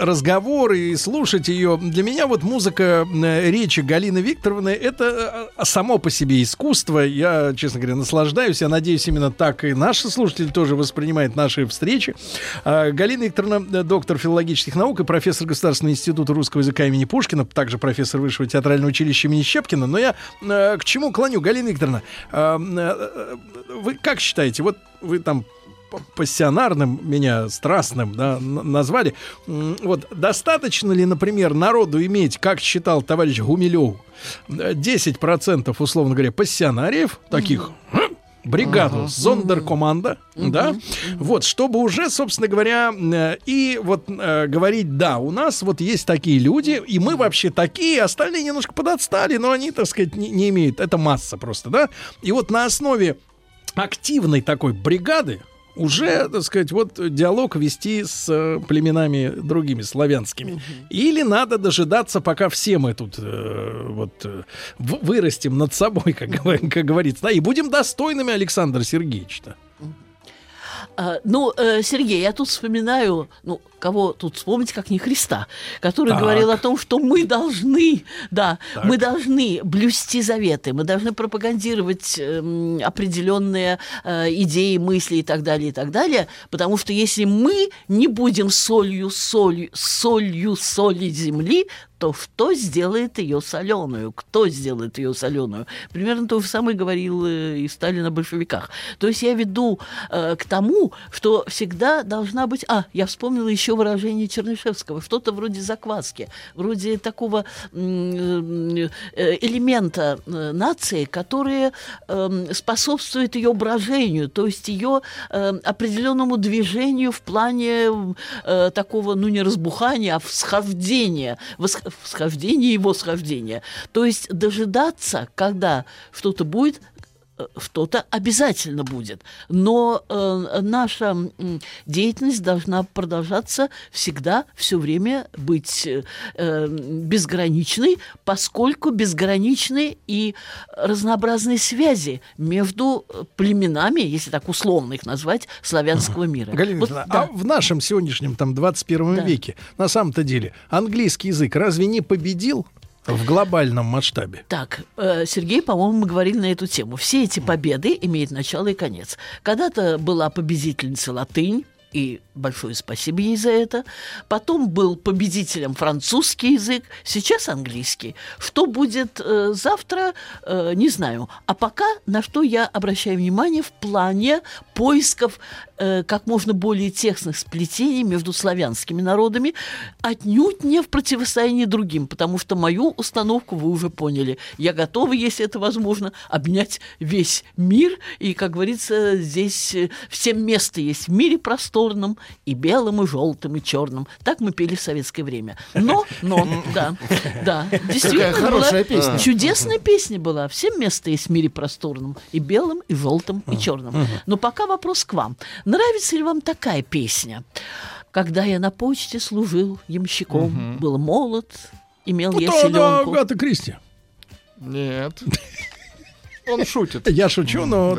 [SPEAKER 2] разговоры и слушать ее. Для меня вот музыка речи Галины Викторовны это э, само по себе искусство. Я, честно говоря, наслаждаюсь. Я надеюсь, именно так и наши слушатели тоже воспринимают наши встречи. А, Галина Викторовна, доктор филологических наук и профессор Государственного института русского языка имени Пушкина, также профессор Высшего театрального училища имени Щепкина. Но я к чему клоню, Галина Викторовна? вы как считаете, вот вы там пассионарным меня страстным да, назвали. Вот достаточно ли, например, народу иметь, как считал товарищ Гумилев, э, 10% условно говоря пассионариев таких? Бригаду зондеркоманда, да, вот, чтобы уже, собственно говоря, э, и вот э, говорить, да, у нас вот есть такие люди, и мы вообще такие, остальные немножко подотстали, но они, так сказать, не, не имеют, это масса просто, да, и вот на основе активной такой бригады уже, так сказать, вот диалог вести с э, племенами другими славянскими. Или надо дожидаться, пока все мы тут э, вот э, вырастем над собой, как, как говорится, да, и будем достойными Александра Сергеевича.
[SPEAKER 3] Ну, э, Сергей, я тут вспоминаю, ну, кого тут вспомнить, как не Христа, который
[SPEAKER 2] Так.
[SPEAKER 3] говорил о том, что мы должны, да,
[SPEAKER 2] Так.
[SPEAKER 3] мы должны блюсти заветы, мы должны пропагандировать эм, определенные э, идеи, мысли и так далее, и так далее, потому что если мы не будем солью, солью, солью соли земли, то что сделает ее соленую? Кто сделает ее соленую? Примерно то же самое говорил э, и Сталин о большевиках. То есть я веду э, к тому, что всегда должна быть... А, я вспомнила еще еще выражение Чернышевского, что-то вроде закваски, вроде такого м, э, элемента э, нации, который э, способствует ее брожению, то есть ее э, определенному движению в плане э, такого, ну не разбухания, а всхождения, восх- всхождения и восхождения. То есть дожидаться, когда что-то будет, э, что-то обязательно будет. Но э, наша деятельность должна продолжаться всегда, все время быть э, э, безграничной, поскольку безграничны и разнообразные связи между племенами, если так условно их назвать, славянского мира.
[SPEAKER 2] Галина
[SPEAKER 3] Вот, да.
[SPEAKER 2] а в нашем сегодняшнем там 21
[SPEAKER 3] Да.
[SPEAKER 2] веке на самом-то деле английский язык разве не победил в глобальном масштабе?
[SPEAKER 3] Так, э, Сергей, по-моему, мы говорили на эту тему. Все эти победы имеют начало и конец. Когда-то была победительница латынь, и большое спасибо ей за это. Потом был победителем французский язык, сейчас английский. Что будет э, завтра, э, не знаю. А пока на что я обращаю внимание в плане поисков э, как можно более тесных сплетений между славянскими народами, отнюдь не в противостоянии другим, потому что мою установку вы уже поняли. Я готова, если это возможно, обнять весь мир, и, как говорится, здесь э, всем место есть в мире просторном, и белым, и желтым, и черным. Так мы пели в советское время. Но, но, да, да, действительно
[SPEAKER 5] Какая хорошая
[SPEAKER 3] была
[SPEAKER 5] песня.
[SPEAKER 3] Чудесная песня была. Всем место есть в мире просторном. И белым, и желтым, и черным. Но пока вопрос к вам. Нравится ли вам такая песня? Когда я на почте служил ямщиком, был молод, имел я
[SPEAKER 2] Ну, да, да,
[SPEAKER 3] селенку.
[SPEAKER 2] Агата Кристи.
[SPEAKER 5] Нет. Он шутит.
[SPEAKER 2] Я шучу, но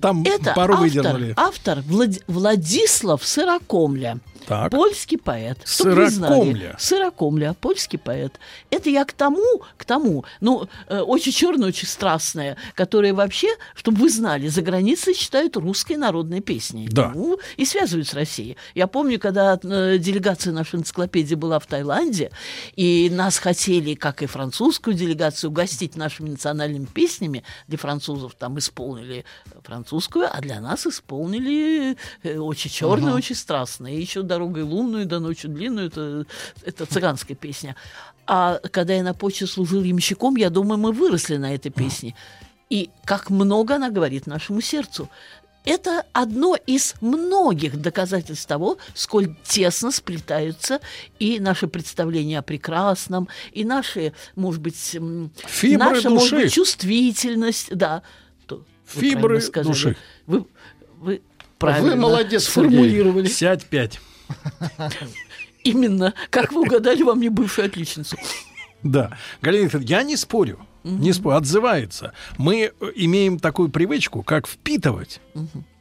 [SPEAKER 2] там пару выдернули.
[SPEAKER 3] автор Влад- Владислав Сырокомля.
[SPEAKER 2] Так.
[SPEAKER 3] Польский поэт.
[SPEAKER 2] Сырокомля.
[SPEAKER 3] Сырокомля, польский поэт. Это я к тому, к тому, ну, э, очень черная, очень страстная, которая вообще, чтобы вы знали, за границей читают русской народной песни.
[SPEAKER 2] Да.
[SPEAKER 3] Ну, и связывают с Россией. Я помню, когда э, делегация нашей энциклопедии была в Таиланде, и нас хотели, как и французскую делегацию, угостить нашими национальными песнями. Для французов там исполнили французскую, а для нас исполнили э, очень черную, очень страстную. И еще «Дорогой лунную, да ночью длинную» это, это цыганская песня. А когда я на почте служил ямщиком, я думаю, мы выросли на этой песне. И как много она говорит нашему сердцу. Это одно из многих доказательств того, сколь тесно сплетаются и наши представления о прекрасном, и наши, может быть,
[SPEAKER 2] Фибры
[SPEAKER 3] наша, может
[SPEAKER 2] души.
[SPEAKER 3] быть, чувствительность, да. То вы
[SPEAKER 2] Фибры
[SPEAKER 3] правильно сказали.
[SPEAKER 2] души.
[SPEAKER 3] Вы, вы правильно
[SPEAKER 5] молодец,
[SPEAKER 3] сформулировали.
[SPEAKER 2] Сядь пять.
[SPEAKER 3] Именно, как вы угадали, вам не бывшую отличницу.
[SPEAKER 2] Да. Галина Викторовна, я не спорю. Не спорю, отзывается. Мы э, имеем такую привычку, как впитывать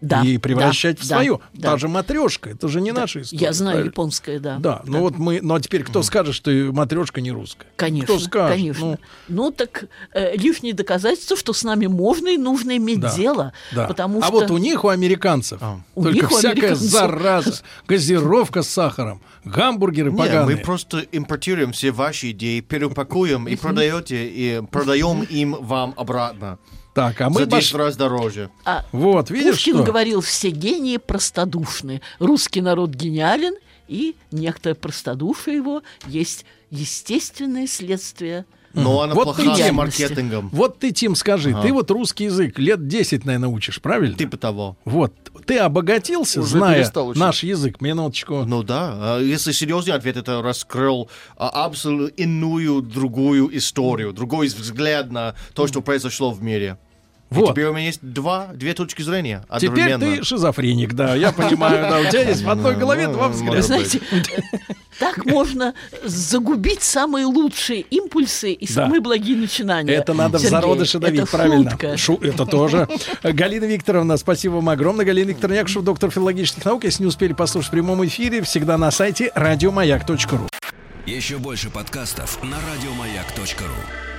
[SPEAKER 3] Да,
[SPEAKER 2] и превращать
[SPEAKER 3] да,
[SPEAKER 2] в
[SPEAKER 3] да,
[SPEAKER 2] свое.
[SPEAKER 3] да.
[SPEAKER 2] Та же матрешка, это же не наша история.
[SPEAKER 3] Я знаю
[SPEAKER 2] правильно?
[SPEAKER 3] японское, да.
[SPEAKER 2] Да, ну вот мы, ну а теперь кто скажет, что матрешка не русская?
[SPEAKER 3] Конечно,
[SPEAKER 2] Кто скажет?
[SPEAKER 3] конечно.
[SPEAKER 2] Ну,
[SPEAKER 3] Ну, так э, лишние доказательства, что с нами можно и нужно иметь
[SPEAKER 2] Да,
[SPEAKER 3] дело.
[SPEAKER 2] да.
[SPEAKER 3] Потому
[SPEAKER 2] а
[SPEAKER 3] что...
[SPEAKER 2] вот у них, у американцев,
[SPEAKER 3] У
[SPEAKER 2] только
[SPEAKER 3] них, у
[SPEAKER 2] всякая
[SPEAKER 3] американцев.
[SPEAKER 2] зараза, газировка с сахаром, гамбургеры
[SPEAKER 4] Не,
[SPEAKER 2] поганые.
[SPEAKER 4] мы просто импортируем все ваши идеи, перепакуем и продаете, и продаем им вам обратно.
[SPEAKER 2] Так, а мы
[SPEAKER 4] За 10
[SPEAKER 2] пош-
[SPEAKER 4] раз дороже.
[SPEAKER 3] А
[SPEAKER 2] Вот, видишь,
[SPEAKER 3] Пушкин
[SPEAKER 2] что?
[SPEAKER 3] говорил, все гении простодушны. Русский народ гениален, и некоторое простодушие его есть естественное следствие.
[SPEAKER 4] Но она
[SPEAKER 2] Вот
[SPEAKER 4] плохая с
[SPEAKER 3] идеальности.
[SPEAKER 4] маркетингом.
[SPEAKER 2] Вот ты, Тим, скажи, ты вот русский язык лет 10, наверное, учишь, правильно?
[SPEAKER 4] Типа того.
[SPEAKER 2] Вот, ты обогатился,
[SPEAKER 5] Уже
[SPEAKER 2] зная наш язык, минуточку.
[SPEAKER 4] Ну да, а если серьезный ответ, это раскрыл а, абсолютно иную, другую историю, другой взгляд на то, что произошло в мире. И
[SPEAKER 2] Вот.
[SPEAKER 4] теперь у меня есть два, две точки зрения
[SPEAKER 2] Теперь
[SPEAKER 4] одновременно.
[SPEAKER 2] ты шизофреник, да, я понимаю, да, у тебя есть в одной голове два
[SPEAKER 4] Ну,
[SPEAKER 2] взгляда.
[SPEAKER 3] Знаете, так можно загубить самые лучшие импульсы и самые благие начинания.
[SPEAKER 2] Это надо в зародыше давить, правильно. это тоже. Галина Викторовна, спасибо вам огромное. Галина Викторовна Якушев, доктор филологических наук. Если не успели послушать в прямом эфире, всегда на сайте радиомаяк.ру.
[SPEAKER 1] Еще больше подкастов на радиомаяк.ру.